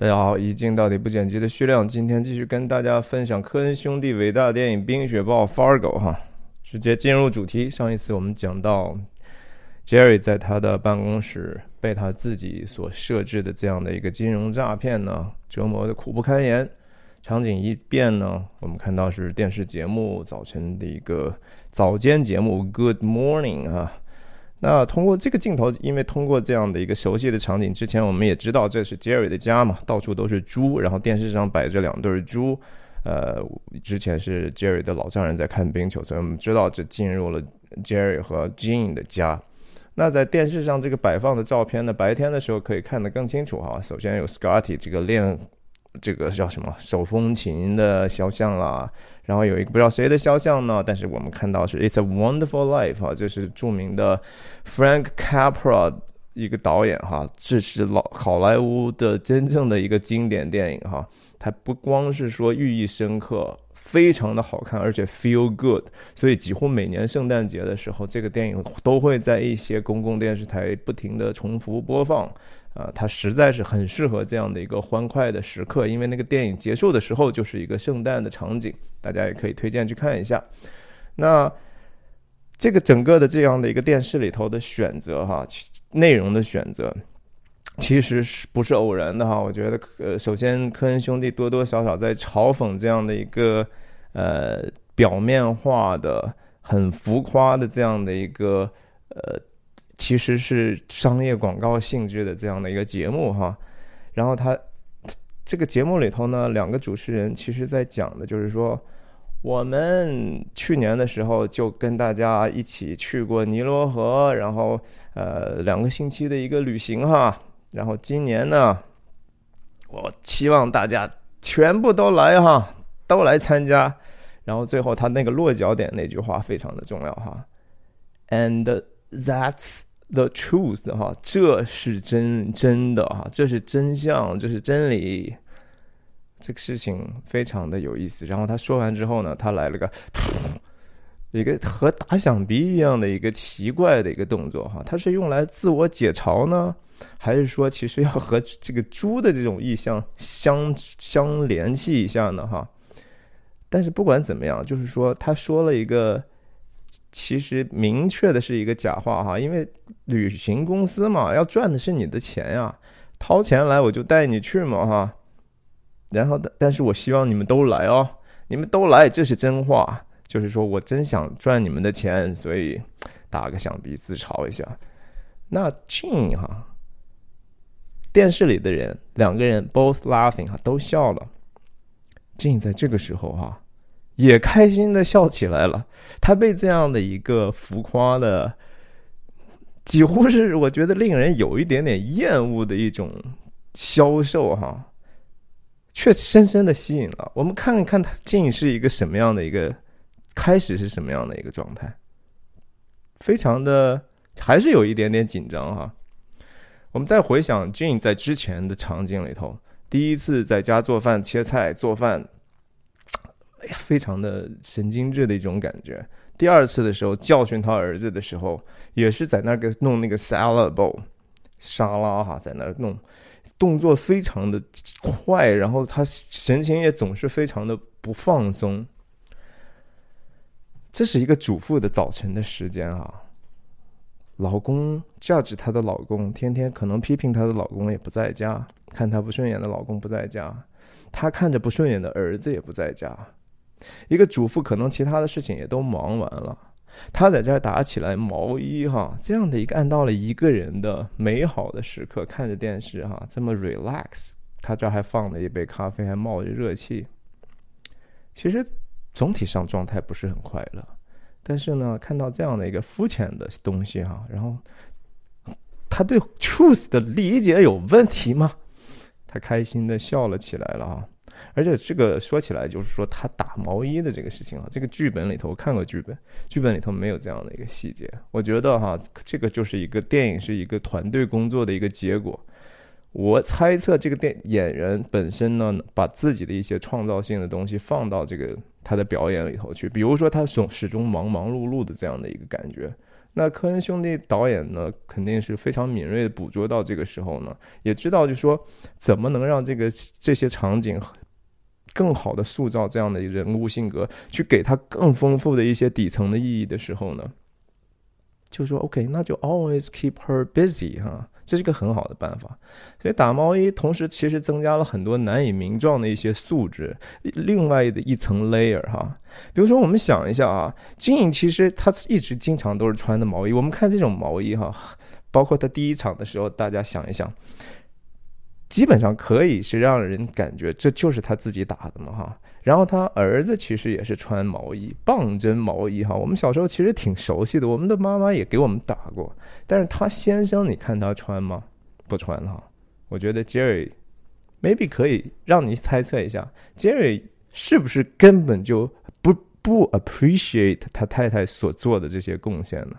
大家好，一镜到底不剪辑的徐亮，今天继续跟大家分享科恩兄弟伟大电影《冰雪暴》Fargo 哈，直接进入主题。上一次我们讲到，Jerry 在他的办公室被他自己所设置的这样的一个金融诈骗呢折磨的苦不堪言。场景一变呢，我们看到是电视节目早晨的一个早间节目 Good Morning 啊。那通过这个镜头，因为通过这样的一个熟悉的场景，之前我们也知道这是 Jerry 的家嘛，到处都是猪，然后电视上摆着两对猪，呃，之前是 Jerry 的老丈人在看冰球，所以我们知道这进入了 Jerry 和 Jean 的家。那在电视上这个摆放的照片呢，白天的时候可以看得更清楚哈。首先有 Scotty 这个练这个叫什么手风琴的肖像啦。然后有一个不知道谁的肖像呢？但是我们看到是《It's a Wonderful Life》啊，就是著名的 Frank Capra 一个导演哈，这是老好莱坞的真正的一个经典电影哈。它不光是说寓意深刻，非常的好看，而且 feel good，所以几乎每年圣诞节的时候，这个电影都会在一些公共电视台不停的重复播放。啊，它实在是很适合这样的一个欢快的时刻，因为那个电影结束的时候就是一个圣诞的场景，大家也可以推荐去看一下。那这个整个的这样的一个电视里头的选择哈，内容的选择其实是不是偶然的哈？我觉得，呃，首先科恩兄弟多多少少在嘲讽这样的一个呃表面化的、很浮夸的这样的一个呃。其实是商业广告性质的这样的一个节目哈，然后他这个节目里头呢，两个主持人其实在讲的就是说，我们去年的时候就跟大家一起去过尼罗河，然后呃两个星期的一个旅行哈，然后今年呢，我希望大家全部都来哈，都来参加，然后最后他那个落脚点那句话非常的重要哈，and that's。The truth，哈，这是真真的哈，这是真相，这是真理。这个事情非常的有意思。然后他说完之后呢，他来了个 一个和打响鼻一样的一个奇怪的一个动作哈。他是用来自我解嘲呢，还是说其实要和这个猪的这种意象相相联系一下呢？哈。但是不管怎么样，就是说他说了一个。其实明确的是一个假话哈，因为旅行公司嘛，要赚的是你的钱呀，掏钱来我就带你去嘛哈。然后，但但是我希望你们都来哦，你们都来，这是真话，就是说我真想赚你们的钱，所以打个响鼻自嘲一下。那 Jin 哈，电视里的人两个人 both laughing 哈，都笑了。Jin 在这个时候哈。也开心的笑起来了。他被这样的一个浮夸的，几乎是我觉得令人有一点点厌恶的一种销售哈，却深深的吸引了。我们看一看他竟是一个什么样的一个开始是什么样的一个状态，非常的还是有一点点紧张哈。我们再回想 Jane 在之前的场景里头，第一次在家做饭、切菜、做饭。哎呀，非常的神经质的一种感觉。第二次的时候教训他儿子的时候，也是在那个弄那个 salad bowl 沙拉哈，在那弄，动作非常的快，然后他神情也总是非常的不放松。这是一个主妇的早晨的时间啊，老公 judge 她的老公，天天可能批评她的老公也不在家，看她不顺眼的老公不在家，她看着不顺眼的儿子也不在家。一个主妇可能其他的事情也都忙完了，她在这儿打起来毛衣哈，这样的一个按到了一个人的美好的时刻，看着电视哈，这么 relax，他这还放了一杯咖啡，还冒着热气。其实总体上状态不是很快乐，但是呢，看到这样的一个肤浅的东西哈，然后他对 truth 的理解有问题吗？他开心的笑了起来了啊。而且这个说起来，就是说他打毛衣的这个事情啊，这个剧本里头看过剧本，剧本里头没有这样的一个细节。我觉得哈，这个就是一个电影是一个团队工作的一个结果。我猜测这个电演员本身呢，把自己的一些创造性的东西放到这个他的表演里头去，比如说他总始终忙忙碌碌的这样的一个感觉。那科恩兄弟导演呢，肯定是非常敏锐的捕捉到这个时候呢，也知道就说怎么能让这个这些场景更好的塑造这样的人物性格，去给他更丰富的一些底层的意义的时候呢，就说 OK，那就 always keep her busy 哈。这是一个很好的办法，所以打毛衣同时其实增加了很多难以名状的一些素质，另外的一层 layer 哈。比如说，我们想一下啊，金颖其实他一直经常都是穿的毛衣。我们看这种毛衣哈，包括他第一场的时候，大家想一想，基本上可以是让人感觉这就是他自己打的嘛哈。然后他儿子其实也是穿毛衣，棒针毛衣哈。我们小时候其实挺熟悉的，我们的妈妈也给我们打过。但是他先生，你看他穿吗？不穿哈。我觉得 Jerry maybe 可以让你猜测一下，Jerry 是不是根本就不 appreciate 他太太所做的这些贡献呢？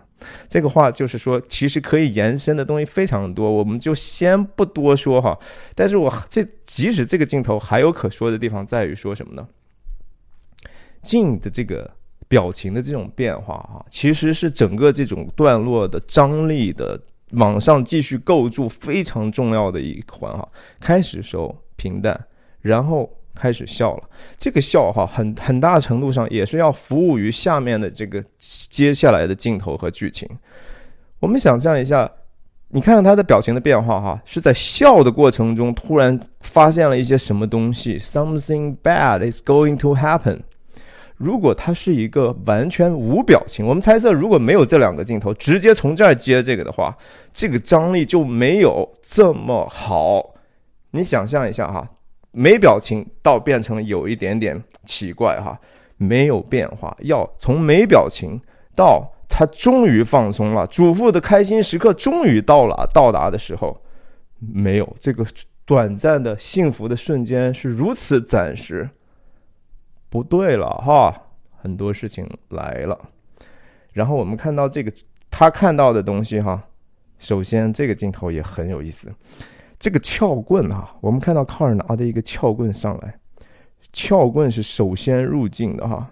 这个话就是说，其实可以延伸的东西非常多，我们就先不多说哈。但是我这即使这个镜头还有可说的地方，在于说什么呢？镜的这个表情的这种变化哈，其实是整个这种段落的张力的往上继续构筑非常重要的一环哈。开始时候平淡，然后。开始笑了，这个笑哈很很大程度上也是要服务于下面的这个接下来的镜头和剧情。我们想象一下，你看看他的表情的变化哈，是在笑的过程中突然发现了一些什么东西，something bad is going to happen。如果他是一个完全无表情，我们猜测如果没有这两个镜头，直接从这儿接这个的话，这个张力就没有这么好。你想象一下哈。没表情到变成有一点点奇怪哈，没有变化。要从没表情到他终于放松了，主妇的开心时刻终于到了到达的时候，没有这个短暂的幸福的瞬间是如此暂时。不对了哈，很多事情来了。然后我们看到这个他看到的东西哈，首先这个镜头也很有意思。这个撬棍哈，我们看到卡尔拿的一个撬棍上来，撬棍是首先入境的哈。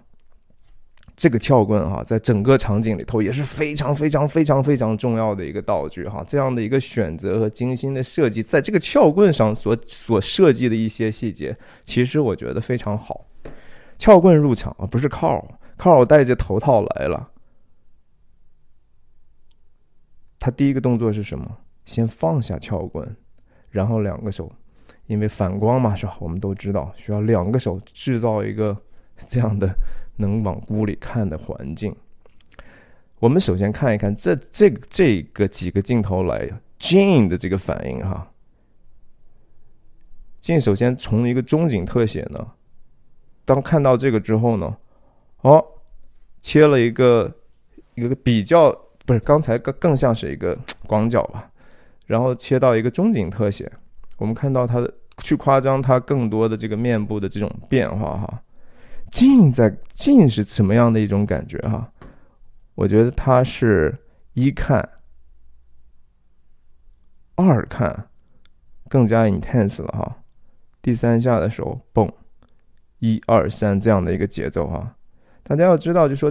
这个撬棍哈，在整个场景里头也是非常非常非常非常重要的一个道具哈。这样的一个选择和精心的设计，在这个撬棍上所所设计的一些细节，其实我觉得非常好。撬棍入场啊，不是靠尔，靠尔戴着头套来了。他第一个动作是什么？先放下撬棍。然后两个手，因为反光嘛，是吧？我们都知道需要两个手制造一个 这样的能往屋里看的环境。我们首先看一看这这这个几个镜头来 Jane 的这个反应哈。Jane 首先从一个中景特写呢，当看到这个之后呢，哦，切了一个一个比较不是刚才更更像是一个 广角吧。然后切到一个中景特写，我们看到它的去夸张它更多的这个面部的这种变化哈。近在近是什么样的一种感觉哈？我觉得它是一看，二看更加 intense 了哈。第三下的时候，嘣，一二三这样的一个节奏哈。大家要知道，就说。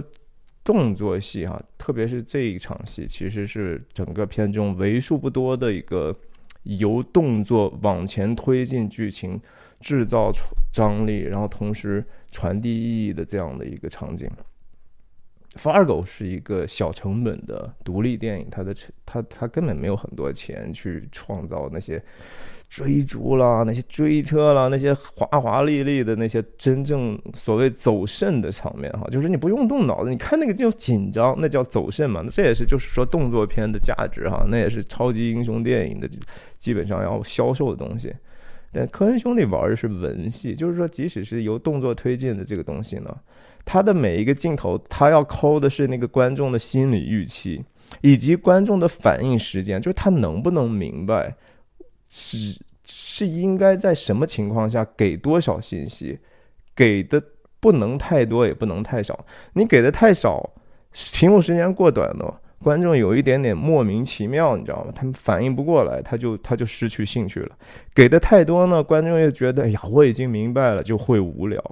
动作戏哈，特别是这一场戏，其实是整个片中为数不多的一个由动作往前推进剧情、制造张力，然后同时传递意义的这样的一个场景。《Fargo》是一个小成本的独立电影，它的成它它根本没有很多钱去创造那些。追逐啦，那些追车啦，那些华华丽丽的那些真正所谓走肾的场面哈，就是你不用动脑子，你看那个就紧张，那叫走肾嘛。那这也是就是说动作片的价值哈，那也是超级英雄电影的基本上要销售的东西。但科恩兄弟玩的是文戏，就是说即使是由动作推进的这个东西呢，他的每一个镜头，他要抠的是那个观众的心理预期以及观众的反应时间，就是他能不能明白。是是应该在什么情况下给多少信息？给的不能太多，也不能太少。你给的太少，屏幕时间过短了，观众有一点点莫名其妙，你知道吗？他们反应不过来，他就他就失去兴趣了。给的太多呢，观众又觉得，哎呀，我已经明白了，就会无聊。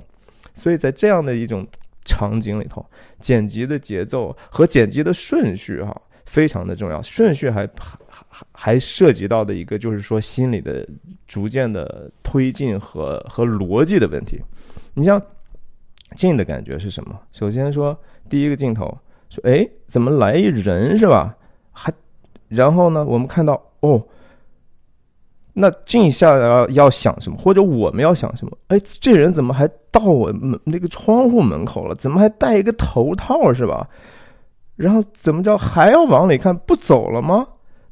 所以在这样的一种场景里头，剪辑的节奏和剪辑的顺序，哈。非常的重要。顺序还还还涉及到的一个就是说心理的逐渐的推进和和逻辑的问题。你像近的感觉是什么？首先说第一个镜头说，哎，怎么来一人是吧？还然后呢，我们看到哦。那静下要要想什么，或者我们要想什么？哎，这人怎么还到我们那个窗户门口了？怎么还戴一个头套是吧？然后怎么着还要往里看？不走了吗？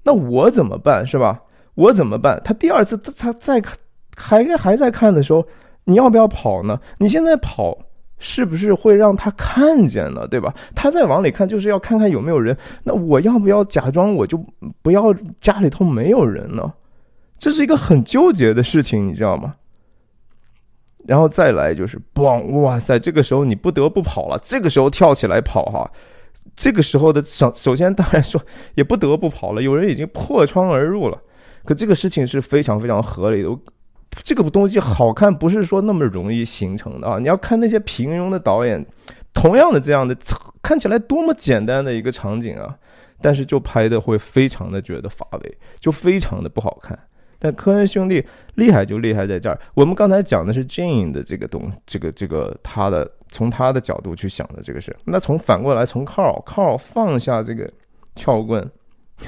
那我怎么办是吧？我怎么办？他第二次他他再看还还在看的时候，你要不要跑呢？你现在跑是不是会让他看见呢？对吧？他再往里看就是要看看有没有人。那我要不要假装我就不要家里头没有人呢？这是一个很纠结的事情，你知道吗？然后再来就是嘣，哇塞！这个时候你不得不跑了。这个时候跳起来跑哈，这个时候的首首先当然说也不得不跑了。有人已经破窗而入了，可这个事情是非常非常合理的。这个东西好看不是说那么容易形成的啊！你要看那些平庸的导演，同样的这样的看起来多么简单的一个场景啊，但是就拍的会非常的觉得乏味，就非常的不好看。但科恩兄弟厉害就厉害在这儿。我们刚才讲的是 Jane 的这个东，这个这个他的从他的角度去想的这个事。那从反过来从 Carl，Carl 放下这个撬棍，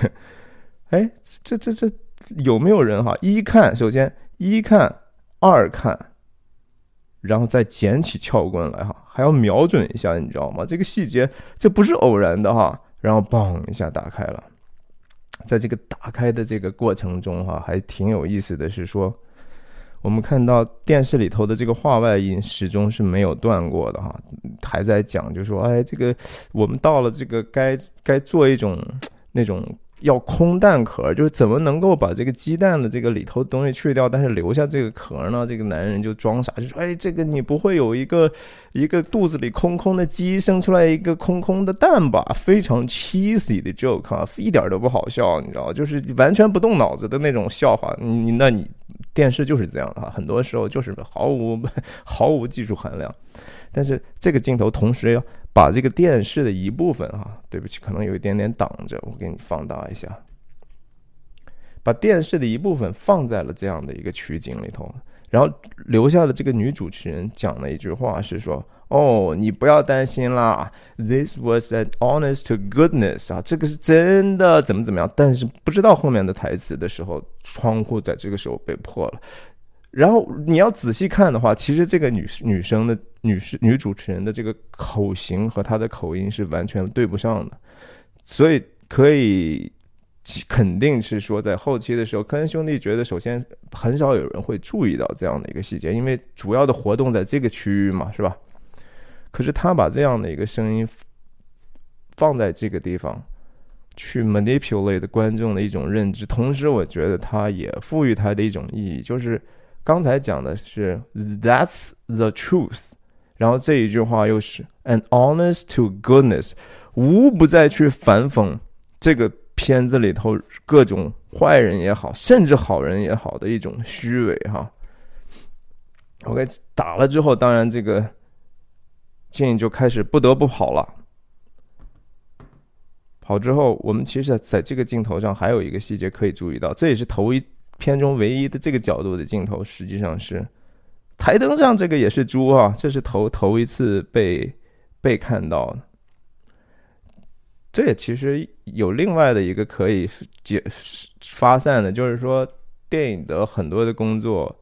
哎，这这这有没有人哈？一看，首先一看，二看，然后再捡起撬棍来哈，还要瞄准一下，你知道吗？这个细节这不是偶然的哈。然后嘣一下打开了。在这个打开的这个过程中，哈，还挺有意思的是说，我们看到电视里头的这个话外音始终是没有断过的，哈，还在讲，就说，哎，这个我们到了这个该该做一种那种。要空蛋壳，就是怎么能够把这个鸡蛋的这个里头东西去掉，但是留下这个壳呢？这个男人就装傻，就说：“哎，这个你不会有一个一个肚子里空空的鸡生出来一个空空的蛋吧？”非常 cheesy 的 joke 啊，一点都不好笑，你知道就是完全不动脑子的那种笑话。你你那你电视就是这样的哈，很多时候就是毫无 毫无技术含量。但是这个镜头同时要。把这个电视的一部分哈，对不起，可能有一点点挡着，我给你放大一下。把电视的一部分放在了这样的一个取景里头，然后留下了这个女主持人讲了一句话，是说：“哦，你不要担心啦，This was an honest to goodness 啊，这个是真的，怎么怎么样。”但是不知道后面的台词的时候，窗户在这个时候被破了。然后你要仔细看的话，其实这个女女生的女士女主持人的这个口型和她的口音是完全对不上的，所以可以肯定是说，在后期的时候，科恩兄弟觉得，首先很少有人会注意到这样的一个细节，因为主要的活动在这个区域嘛，是吧？可是他把这样的一个声音放在这个地方，去 manipulate 观众的一种认知，同时我觉得他也赋予他的一种意义，就是。刚才讲的是 "That's the truth"，然后这一句话又是 "an honest to goodness"，无不再去反讽这个片子里头各种坏人也好，甚至好人也好的一种虚伪哈。OK，打了之后，当然这个静就开始不得不跑了。跑之后，我们其实在这个镜头上还有一个细节可以注意到，这也是头一。片中唯一的这个角度的镜头，实际上是台灯上这个也是猪啊，这是头头一次被被看到。这也其实有另外的一个可以解发散的，就是说电影的很多的工作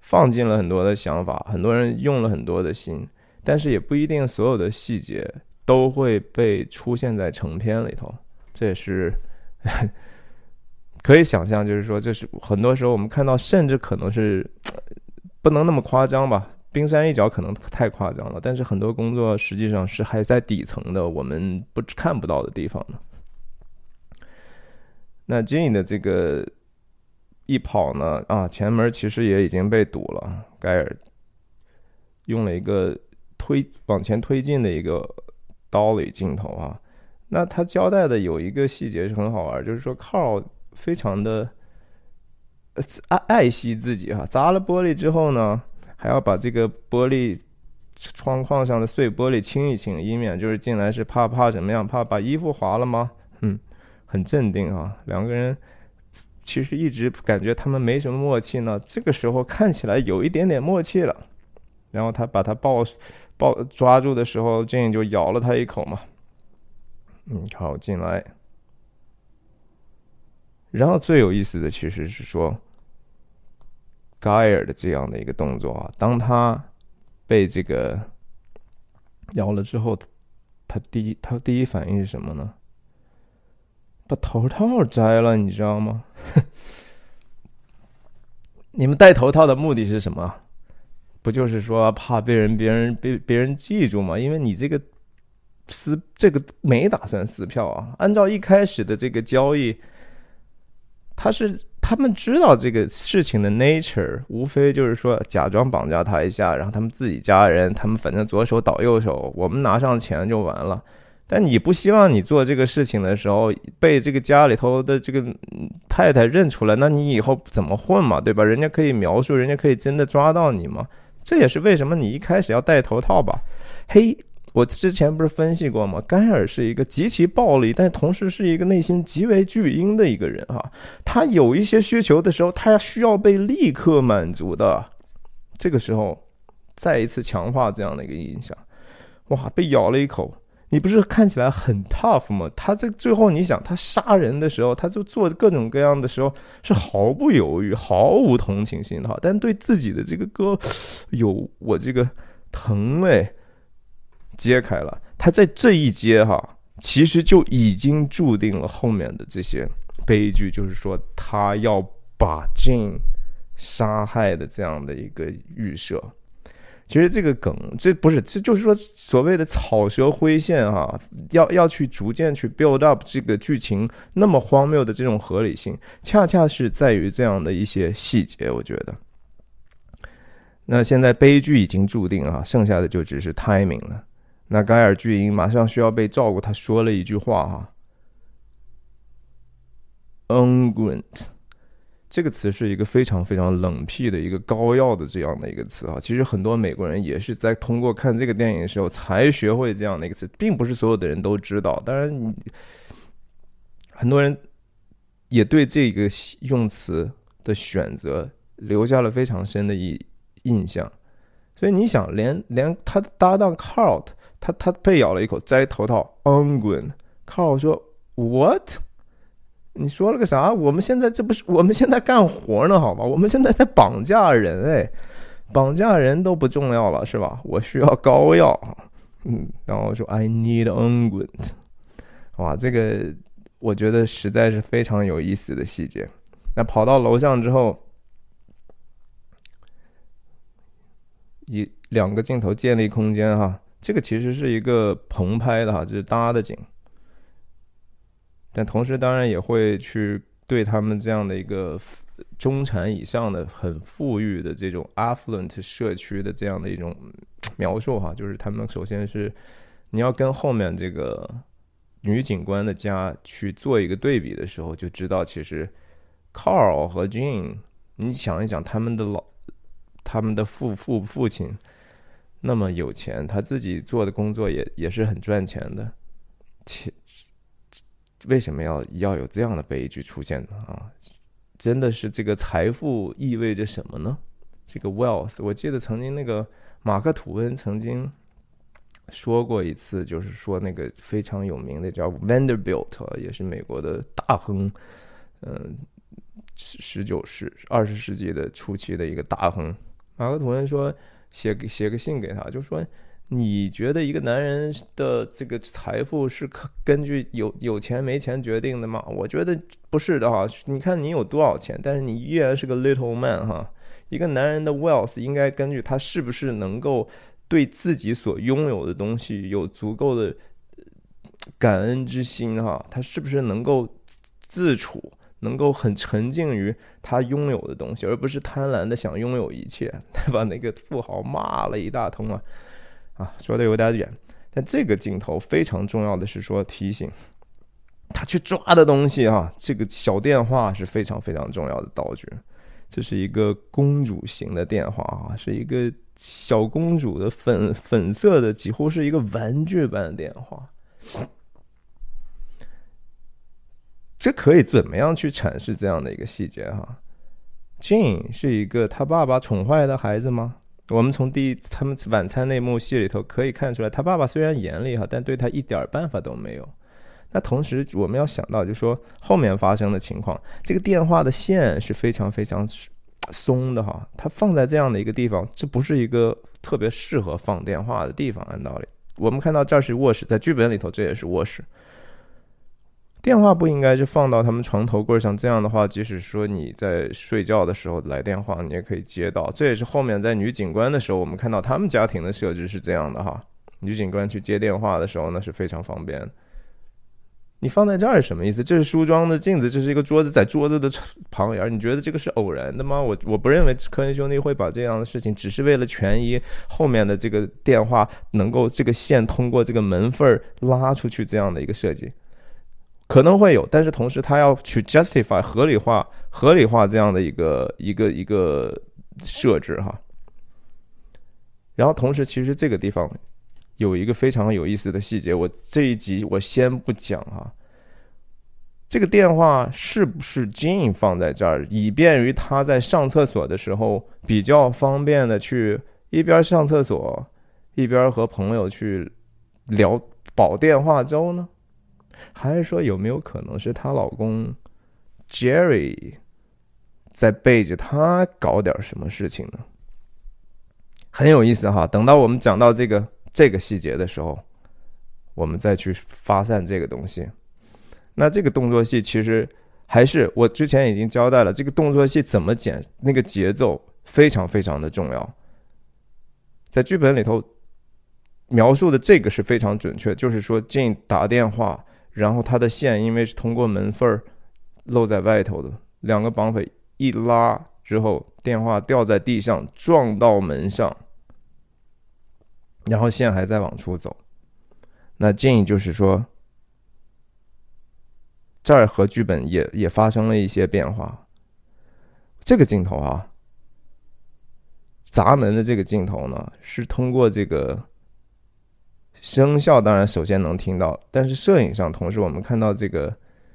放进了很多的想法，很多人用了很多的心，但是也不一定所有的细节都会被出现在成片里头。这也是。可以想象，就是说，这是很多时候我们看到，甚至可能是不能那么夸张吧，冰山一角可能太夸张了。但是很多工作实际上是还在底层的，我们不看不到的地方呢。那 Jane 的这个一跑呢，啊，前门其实也已经被堵了。盖尔用了一个推往前推进的一个 dolly 镜头啊。那他交代的有一个细节是很好玩，就是说靠。非常的爱爱惜自己哈，砸了玻璃之后呢，还要把这个玻璃窗框上的碎玻璃清一清，以免就是进来是怕怕怎么样？怕把衣服划了吗？嗯，很镇定啊。两个人其实一直感觉他们没什么默契呢，这个时候看起来有一点点默契了。然后他把他抱抱抓住的时候，Jane 就咬了他一口嘛。嗯，好，进来。然后最有意思的其实是说。盖尔的这样的一个动作啊，当他被这个咬了之后，他第一他第一反应是什么呢？把头套摘了，你知道吗？你们戴头套的目的是什么？不就是说怕被人别人被别人记住吗？因为你这个撕这个没打算撕票啊，按照一开始的这个交易，他是。他们知道这个事情的 nature，无非就是说假装绑架他一下，然后他们自己家人，他们反正左手倒右手，我们拿上钱就完了。但你不希望你做这个事情的时候被这个家里头的这个太太认出来，那你以后怎么混嘛？对吧？人家可以描述，人家可以真的抓到你吗？这也是为什么你一开始要戴头套吧？嘿。我之前不是分析过吗？盖尔是一个极其暴力，但同时是一个内心极为巨婴的一个人哈。他有一些需求的时候，他需要被立刻满足的。这个时候，再一次强化这样的一个印象。哇，被咬了一口，你不是看起来很 tough 吗？他在最后，你想他杀人的时候，他就做各种各样的时候是毫不犹豫、毫无同情心的哈。但对自己的这个哥，有我这个疼哎。揭开了，他在这一揭哈，其实就已经注定了后面的这些悲剧，就是说他要把 Jane 杀害的这样的一个预设。其实这个梗，这不是，这就是说所谓的草蛇灰线哈，要要去逐渐去 build up 这个剧情那么荒谬的这种合理性，恰恰是在于这样的一些细节，我觉得。那现在悲剧已经注定啊，剩下的就只是 timing 了。那盖尔巨婴马上需要被照顾，他说了一句话哈，“unguent” 这个词是一个非常非常冷僻的一个膏药的这样的一个词啊。其实很多美国人也是在通过看这个电影的时候才学会这样的一个词，并不是所有的人都知道。当然，很多人也对这个用词的选择留下了非常深的印印象。所以你想，连连他的搭档 Carl。他他被咬了一口，摘头套。Ungun，卡尔说：“What？你说了个啥？我们现在这不是我们现在干活呢，好吗？我们现在在绑架人，哎，绑架人都不重要了，是吧？我需要膏药。嗯，然后说 I need unguent，。哇，这个我觉得实在是非常有意思的细节。那跑到楼上之后，一两个镜头建立空间，哈。”这个其实是一个棚拍的哈，就是搭的景，但同时当然也会去对他们这样的一个中产以上的很富裕的这种 affluent 社区的这样的一种描述哈，就是他们首先是你要跟后面这个女警官的家去做一个对比的时候，就知道其实 Carl 和 Jean，你想一想他们的老他们的父父父亲。那么有钱，他自己做的工作也也是很赚钱的，且为什么要要有这样的悲剧出现呢？啊，真的是这个财富意味着什么呢？这个 wealth，我记得曾经那个马克吐温曾经说过一次，就是说那个非常有名的叫 Vanderbilt，也是美国的大亨，嗯，十九世二十世纪的初期的一个大亨，马克吐温说。写个写个信给他，就说你觉得一个男人的这个财富是可根据有有钱没钱决定的吗？我觉得不是的哈。你看你有多少钱，但是你依然是个 little man 哈。一个男人的 wealth 应该根据他是不是能够对自己所拥有的东西有足够的感恩之心哈。他是不是能够自处？能够很沉浸于他拥有的东西，而不是贪婪的想拥有一切，他 把？那个富豪骂了一大通啊，啊，说的有点远。但这个镜头非常重要的是说提醒他去抓的东西啊，这个小电话是非常非常重要的道具。这是一个公主型的电话啊，是一个小公主的粉粉色的，几乎是一个玩具般的电话。这可以怎么样去阐释这样的一个细节哈？Jane 是一个他爸爸宠坏的孩子吗？我们从第他们晚餐那幕戏里头可以看出来，他爸爸虽然严厉哈，但对他一点办法都没有。那同时我们要想到，就是说后面发生的情况，这个电话的线是非常非常松的哈，它放在这样的一个地方，这不是一个特别适合放电话的地方。按道理，我们看到这儿是卧室，在剧本里头这也是卧室。电话不应该是放到他们床头柜上，这样的话，即使说你在睡觉的时候来电话，你也可以接到。这也是后面在女警官的时候，我们看到他们家庭的设置是这样的哈。女警官去接电话的时候，那是非常方便。你放在这儿是什么意思？这是梳妆的镜子，这是一个桌子，在桌子的旁沿。你觉得这个是偶然的吗？我我不认为科恩兄弟会把这样的事情只是为了权益，后面的这个电话能够这个线通过这个门缝儿拉出去这样的一个设计。可能会有，但是同时他要去 justify 合理化、合理化这样的一个一个一个设置哈。然后同时，其实这个地方有一个非常有意思的细节，我这一集我先不讲哈。这个电话是不是 Jean 放在这儿，以便于他在上厕所的时候比较方便的去一边上厕所，一边和朋友去聊煲电话粥呢？还是说有没有可能是她老公 Jerry 在背着她搞点什么事情呢？很有意思哈。等到我们讲到这个这个细节的时候，我们再去发散这个东西。那这个动作戏其实还是我之前已经交代了，这个动作戏怎么剪，那个节奏非常非常的重要。在剧本里头描述的这个是非常准确，就是说进打电话。然后他的线因为是通过门缝儿露在外头的，两个绑匪一拉之后，电话掉在地上撞到门上，然后线还在往出走。那建议就是说，这儿和剧本也也发生了一些变化。这个镜头啊，砸门的这个镜头呢，是通过这个。声效当然首先能听到，但是摄影上同时我们看到这个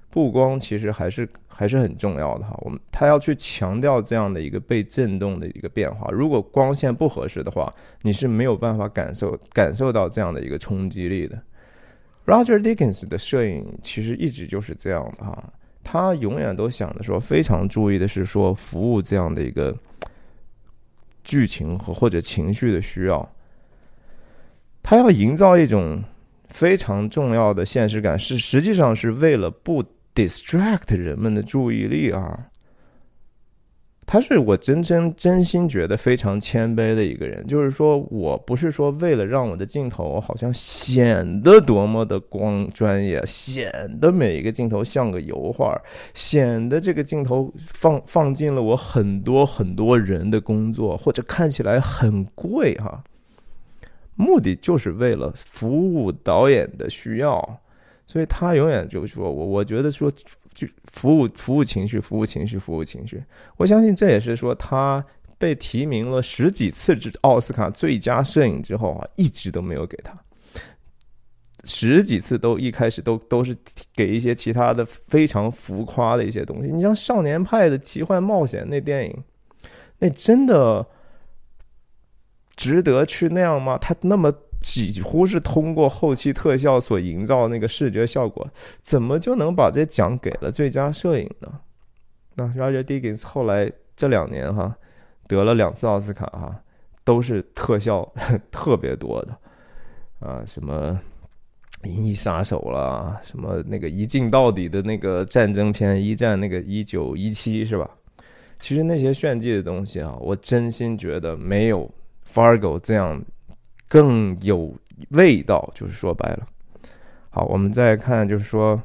布光其实还是还是很重要的哈。我们他要去强调这样的一个被震动的一个变化。如果光线不合适的话，你是没有办法感受感受到这样的一个冲击力的。Roger Dickens 的摄影其实一直就是这样的哈，他永远都想着说非常注意的是说服务这样的一个剧情和或者情绪的需要。他要营造一种非常重要的现实感，是实际上是为了不 distract 人们的注意力啊。他是我真真真心觉得非常谦卑的一个人，就是说我不是说为了让我的镜头好像显得多么的光专业，显得每一个镜头像个油画，显得这个镜头放放进了我很多很多人的工作，或者看起来很贵哈。目的就是为了服务导演的需要，所以他永远就说：“我我觉得说，就服务服务情绪，服务情绪，服务情绪。”我相信这也是说他被提名了十几次之奥斯卡最佳摄影之后啊，一直都没有给他十几次都一开始都都是给一些其他的非常浮夸的一些东西。你像《少年派的奇幻冒险》那电影，那真的。值得去那样吗？他那么几乎是通过后期特效所营造那个视觉效果，怎么就能把这奖给了最佳摄影呢？那 Roger Dickens 后来这两年哈得了两次奥斯卡哈，都是特效 特别多的啊，什么《银翼杀手》啦，什么那个一镜到底的那个战争片一战那个一九一七是吧？其实那些炫技的东西啊，我真心觉得没有。Fargo 这样更有味道，就是说白了。好，我们再看，就是说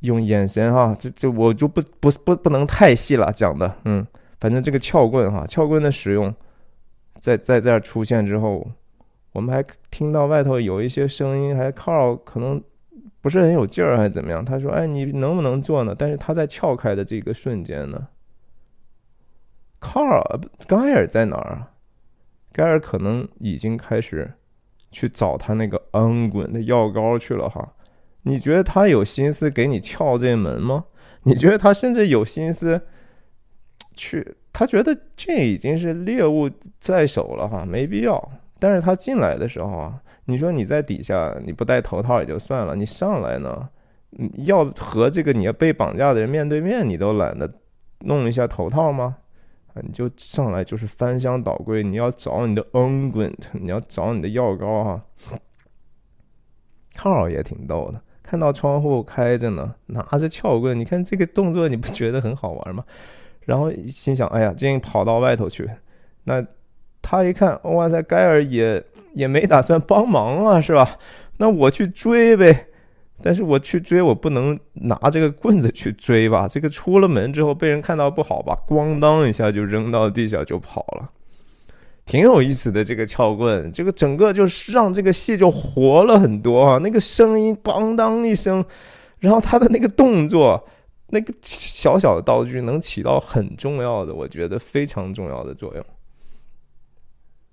用眼神哈，这这我就不不不不能太细了讲的，嗯，反正这个撬棍哈，撬棍的使用在在这儿出现之后，我们还听到外头有一些声音，还 Carl 可能不是很有劲儿还是怎么样？他说：“哎，你能不能做呢？”但是他在撬开的这个瞬间呢卡尔盖尔在哪儿啊？盖尔可能已经开始去找他那个安滚的药膏去了哈。你觉得他有心思给你撬这门吗？你觉得他甚至有心思去？他觉得这已经是猎物在手了哈，没必要。但是他进来的时候啊，你说你在底下你不戴头套也就算了，你上来呢，要和这个你要被绑架的人面对面，你都懒得弄一下头套吗？啊，你就上来就是翻箱倒柜，你要找你的 unguent，你要找你的药膏哈。号也挺逗的。看到窗户开着呢，拿着撬棍，你看这个动作，你不觉得很好玩吗？然后心想，哎呀，这跑到外头去。那他一看，哇塞，盖尔也也没打算帮忙啊，是吧？那我去追呗。但是我去追，我不能拿这个棍子去追吧？这个出了门之后被人看到不好吧？咣当一下就扔到地下就跑了。挺有意思的这个撬棍，这个整个就是让这个戏就活了很多啊！那个声音咣当一声，然后他的那个动作，那个小小的道具能起到很重要的，我觉得非常重要的作用。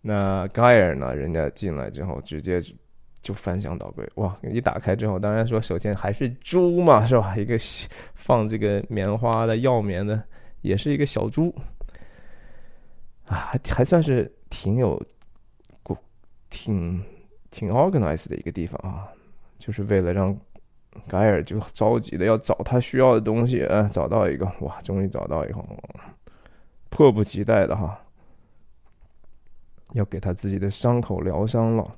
那盖尔呢？人家进来之后直接就翻箱倒柜，哇！一打开之后，当然说首先还是猪嘛，是吧？一个放这个棉花的药棉的，也是一个小猪啊，还还算是。挺有，挺挺 organized 的一个地方啊，就是为了让盖尔就着急的要找他需要的东西，嗯，找到一个，哇，终于找到以后，迫不及待的哈，要给他自己的伤口疗伤了。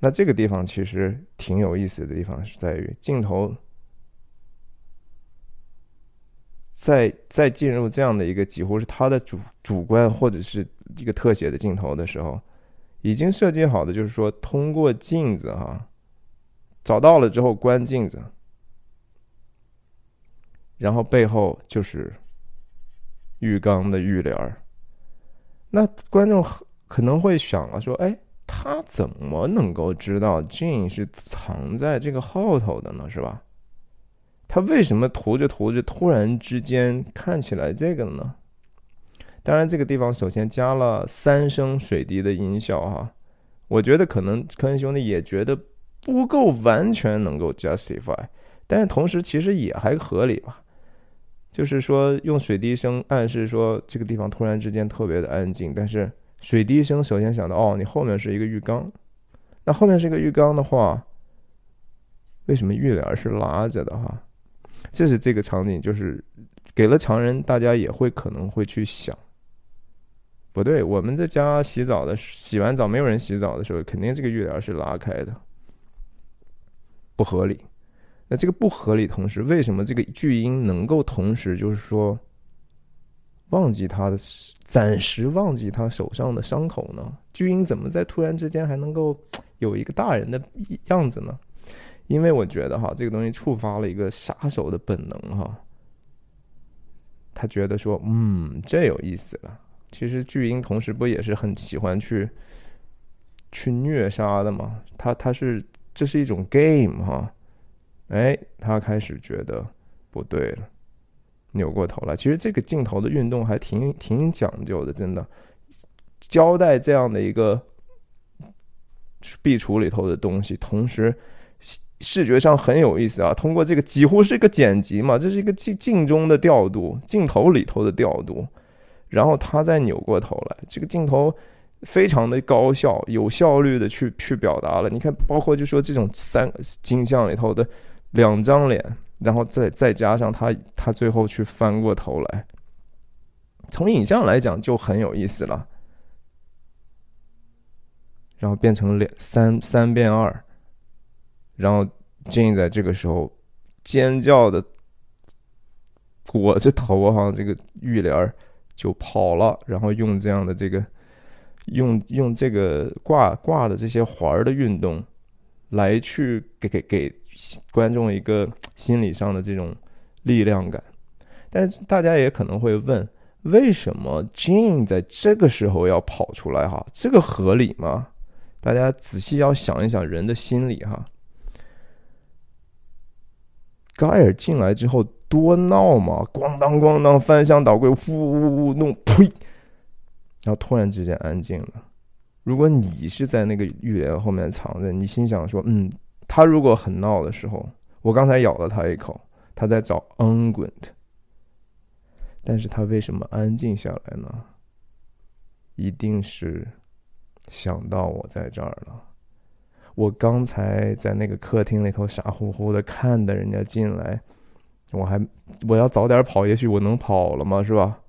那这个地方其实挺有意思的地方是在于镜头，在在进入这样的一个几乎是他的主主观或者是。一个特写的镜头的时候，已经设计好的，就是说通过镜子哈，找到了之后关镜子，然后背后就是浴缸的浴帘儿。那观众可能会想啊，说，哎，他怎么能够知道 Jane 是藏在这个后头的呢？是吧？他为什么涂着涂着突然之间看起来这个呢？当然，这个地方首先加了三声水滴的音效哈，我觉得可能科恩兄弟也觉得不够完全能够 justify，但是同时其实也还合理吧，就是说用水滴声暗示说这个地方突然之间特别的安静，但是水滴声首先想到哦，你后面是一个浴缸，那后面是一个浴缸的话，为什么浴帘是拉着的哈？这是这个场景，就是给了常人，大家也会可能会去想。不对，我们在家洗澡的洗完澡没有人洗澡的时候，肯定这个浴帘是拉开的，不合理。那这个不合理，同时为什么这个巨婴能够同时就是说忘记他的暂时忘记他手上的伤口呢？巨婴怎么在突然之间还能够有一个大人的样子呢？因为我觉得哈，这个东西触发了一个杀手的本能哈，他觉得说，嗯，这有意思了。其实巨婴同时不也是很喜欢去去虐杀的吗？他他是这是一种 game 哈，哎，他开始觉得不对了，扭过头来。其实这个镜头的运动还挺挺讲究的，真的交代这样的一个壁橱里头的东西，同时视觉上很有意思啊。通过这个几乎是一个剪辑嘛，这是一个镜镜中的调度，镜头里头的调度。然后他再扭过头来，这个镜头非常的高效、有效率的去去表达了。你看，包括就说这种三镜像里头的两张脸，然后再再加上他他最后去翻过头来，从影像来讲就很有意思了。然后变成两三三变二，然后 Jane 在这个时候尖叫的裹着头哈，这个浴帘。就跑了，然后用这样的这个，用用这个挂挂的这些环儿的运动，来去给给给观众一个心理上的这种力量感。但是大家也可能会问，为什么 Jane 在这个时候要跑出来？哈，这个合理吗？大家仔细要想一想人的心理哈。盖尔进来之后多闹嘛，咣当咣当翻箱倒柜，呜呜呜弄，呸！然后突然之间安静了。如果你是在那个浴帘后面藏着，你心想说：“嗯，他如果很闹的时候，我刚才咬了他一口，他在找 unguent，但是他为什么安静下来呢？一定是想到我在这儿了。我刚才在那个客厅里头傻乎乎的看着人家进来，我还我要早点跑，也许我能跑了嘛，是吧？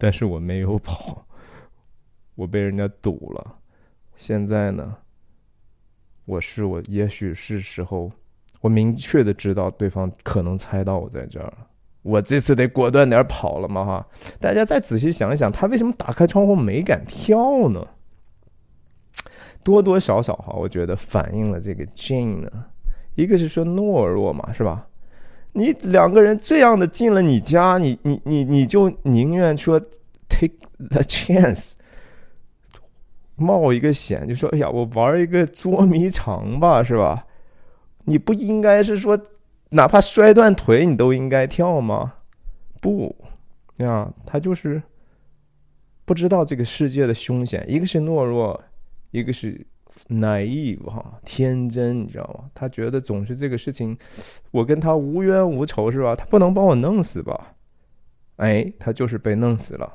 但是我没有跑，我被人家堵了。”现在呢，我是我，也许是时候，我明确的知道对方可能猜到我在这儿，我这次得果断点跑了嘛哈！大家再仔细想一想，他为什么打开窗户没敢跳呢？多多少少哈，我觉得反映了这个 Jane 呢，一个是说懦弱嘛，是吧？你两个人这样的进了你家，你你你你就宁愿说 take the chance。冒一个险，就说：“哎呀，我玩一个捉迷藏吧，是吧？你不应该是说，哪怕摔断腿，你都应该跳吗？不，呀，他就是不知道这个世界的凶险。一个是懦弱，一个是 naive 哈，天真，你知道吗？他觉得总是这个事情，我跟他无冤无仇，是吧？他不能把我弄死吧？哎，他就是被弄死了。”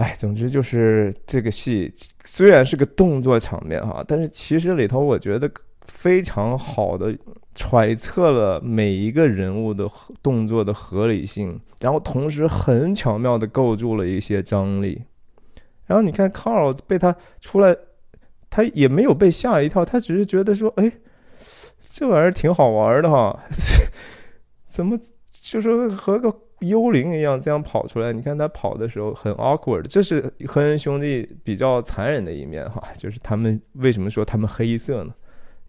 哎，总之就是这个戏虽然是个动作场面哈，但是其实里头我觉得非常好的揣测了每一个人物的动作的合理性，然后同时很巧妙的构筑了一些张力。然后你看 Carl 被他出来，他也没有被吓一跳，他只是觉得说，哎，这玩意儿挺好玩的哈，怎么就是和个。幽灵一样这样跑出来，你看他跑的时候很 awkward，这是赫恩兄弟比较残忍的一面哈，就是他们为什么说他们黑色呢？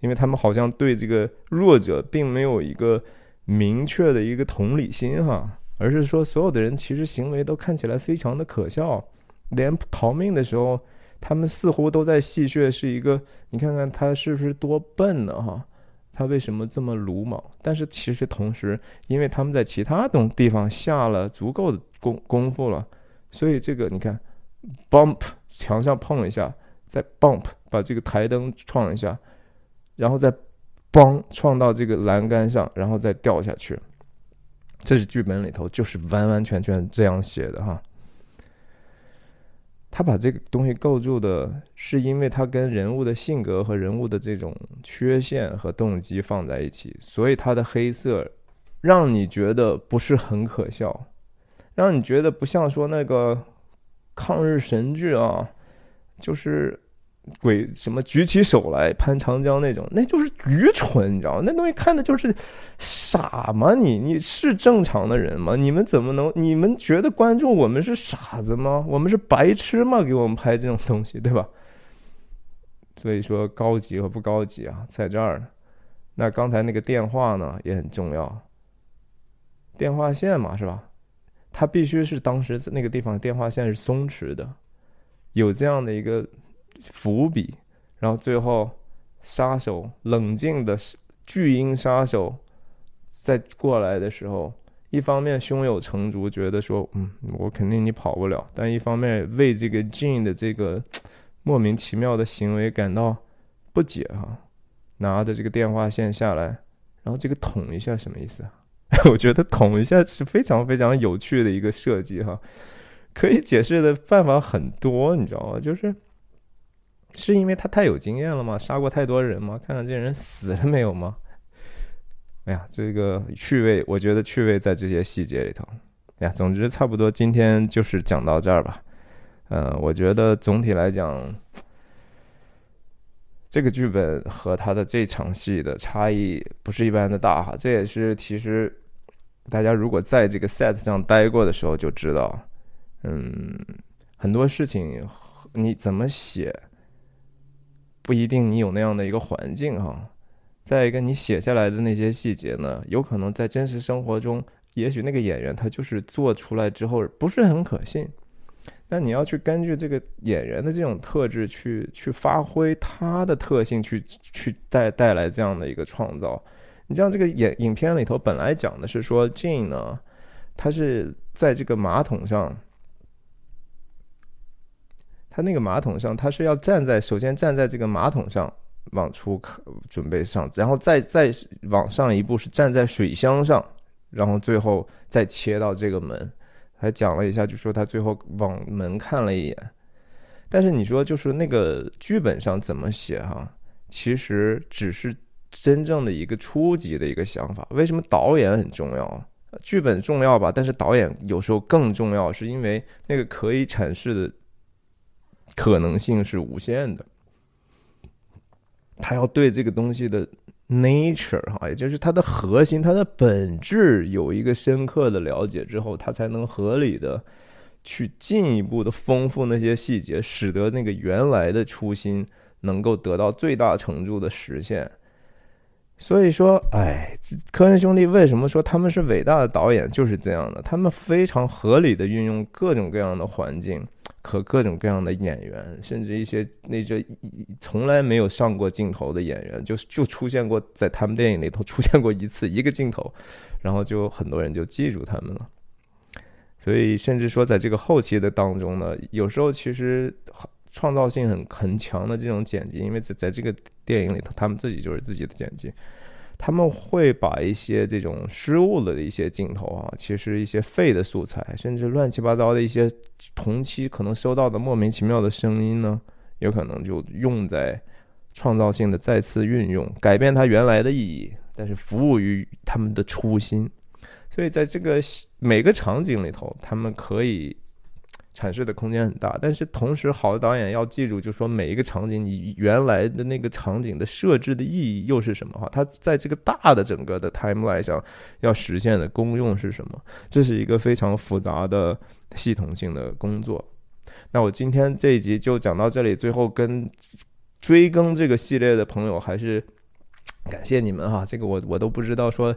因为他们好像对这个弱者并没有一个明确的一个同理心哈，而是说所有的人其实行为都看起来非常的可笑，连逃命的时候，他们似乎都在戏谑是一个，你看看他是不是多笨呢哈？他为什么这么鲁莽？但是其实同时，因为他们在其他种地方下了足够的功功夫了，所以这个你看，bump 墙上碰一下，再 bump 把这个台灯撞一下，然后再嘣撞到这个栏杆上，然后再掉下去。这是剧本里头就是完完全全这样写的哈。他把这个东西构筑的是因为他跟人物的性格和人物的这种缺陷和动机放在一起，所以他的黑色让你觉得不是很可笑，让你觉得不像说那个抗日神剧啊，就是。鬼什么举起手来攀长江那种，那就是愚蠢，你知道吗？那东西看的就是傻吗？你你是正常的人吗？你们怎么能？你们觉得观众我们是傻子吗？我们是白痴吗？给我们拍这种东西，对吧？所以说高级和不高级啊，在这儿。那刚才那个电话呢也很重要，电话线嘛是吧？它必须是当时那个地方电话线是松弛的，有这样的一个。伏笔，然后最后杀手冷静的巨婴杀手在过来的时候，一方面胸有成竹，觉得说，嗯，我肯定你跑不了；但一方面为这个 Jean 的这个莫名其妙的行为感到不解哈。拿着这个电话线下来，然后这个捅一下什么意思啊？我觉得捅一下是非常非常有趣的一个设计哈，可以解释的办法很多，你知道吗？就是。是因为他太有经验了吗？杀过太多人吗？看看这人死了没有吗？哎呀，这个趣味，我觉得趣味在这些细节里头。哎呀，总之差不多，今天就是讲到这儿吧。嗯，我觉得总体来讲，这个剧本和他的这场戏的差异不是一般的大哈。这也是其实大家如果在这个 set 上待过的时候就知道，嗯，很多事情你怎么写。不一定你有那样的一个环境哈，再一个你写下来的那些细节呢，有可能在真实生活中，也许那个演员他就是做出来之后不是很可信，那你要去根据这个演员的这种特质去去发挥他的特性，去去带带来这样的一个创造，你像这个影影片里头本来讲的是说 Jane 呢，他是在这个马桶上，他那个马桶上，他是要站在首先站在这个马桶上往出看准备上，然后再再往上一步是站在水箱上，然后最后再切到这个门，还讲了一下，就说他最后往门看了一眼。但是你说就是那个剧本上怎么写哈？其实只是真正的一个初级的一个想法。为什么导演很重要？剧本重要吧，但是导演有时候更重要，是因为那个可以阐释的可能性是无限的。他要对这个东西的 nature 哈，也就是它的核心、它的本质有一个深刻的了解之后，他才能合理的。去进一步的丰富那些细节，使得那个原来的初心能够得到最大程度的实现。所以说，哎，科恩兄弟为什么说他们是伟大的导演？就是这样的，他们非常合理的运用各种各样的环境和各种各样的演员，甚至一些那些从来没有上过镜头的演员，就就出现过在他们电影里头出现过一次一个镜头，然后就很多人就记住他们了。所以，甚至说，在这个后期的当中呢，有时候其实创造性很很强的这种剪辑，因为在在这个电影里头，他们自己就是自己的剪辑，他们会把一些这种失误了的一些镜头啊，其实一些废的素材，甚至乱七八糟的一些同期可能收到的莫名其妙的声音呢，有可能就用在创造性的再次运用，改变它原来的意义，但是服务于他们的初心。所以，在这个每个场景里头，他们可以阐释的空间很大。但是，同时，好的导演要记住，就是说，每一个场景，你原来的那个场景的设置的意义又是什么？哈，它在这个大的整个的 timeline 上要实现的功用是什么？这是一个非常复杂的系统性的工作。那我今天这一集就讲到这里。最后，跟追更这个系列的朋友，还是感谢你们哈。这个我我都不知道说。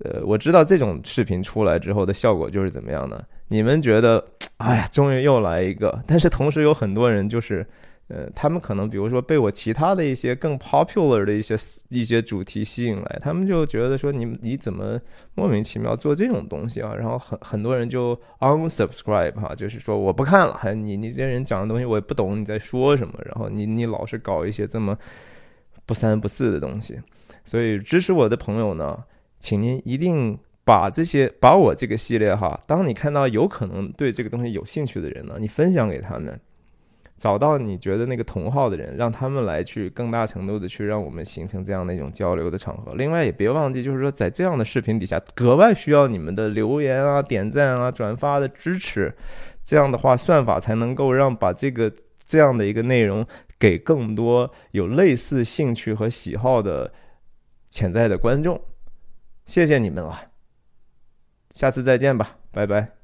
呃，我知道这种视频出来之后的效果就是怎么样呢。你们觉得，哎呀，终于又来一个。但是同时有很多人就是，呃，他们可能比如说被我其他的一些更 popular 的一些一些主题吸引来，他们就觉得说你你怎么莫名其妙做这种东西啊？然后很很多人就 unsubscribe 哈，就是说我不看了。还你你这些人讲的东西我也不懂你在说什么，然后你你老是搞一些这么不三不四的东西。所以支持我的朋友呢。请您一定把这些把我这个系列哈，当你看到有可能对这个东西有兴趣的人呢，你分享给他们，找到你觉得那个同好的人，让他们来去更大程度的去让我们形成这样的一种交流的场合。另外也别忘记，就是说在这样的视频底下，格外需要你们的留言啊、点赞啊、转发的支持。这样的话，算法才能够让把这个这样的一个内容给更多有类似兴趣和喜好的潜在的观众。谢谢你们了，下次再见吧，拜拜。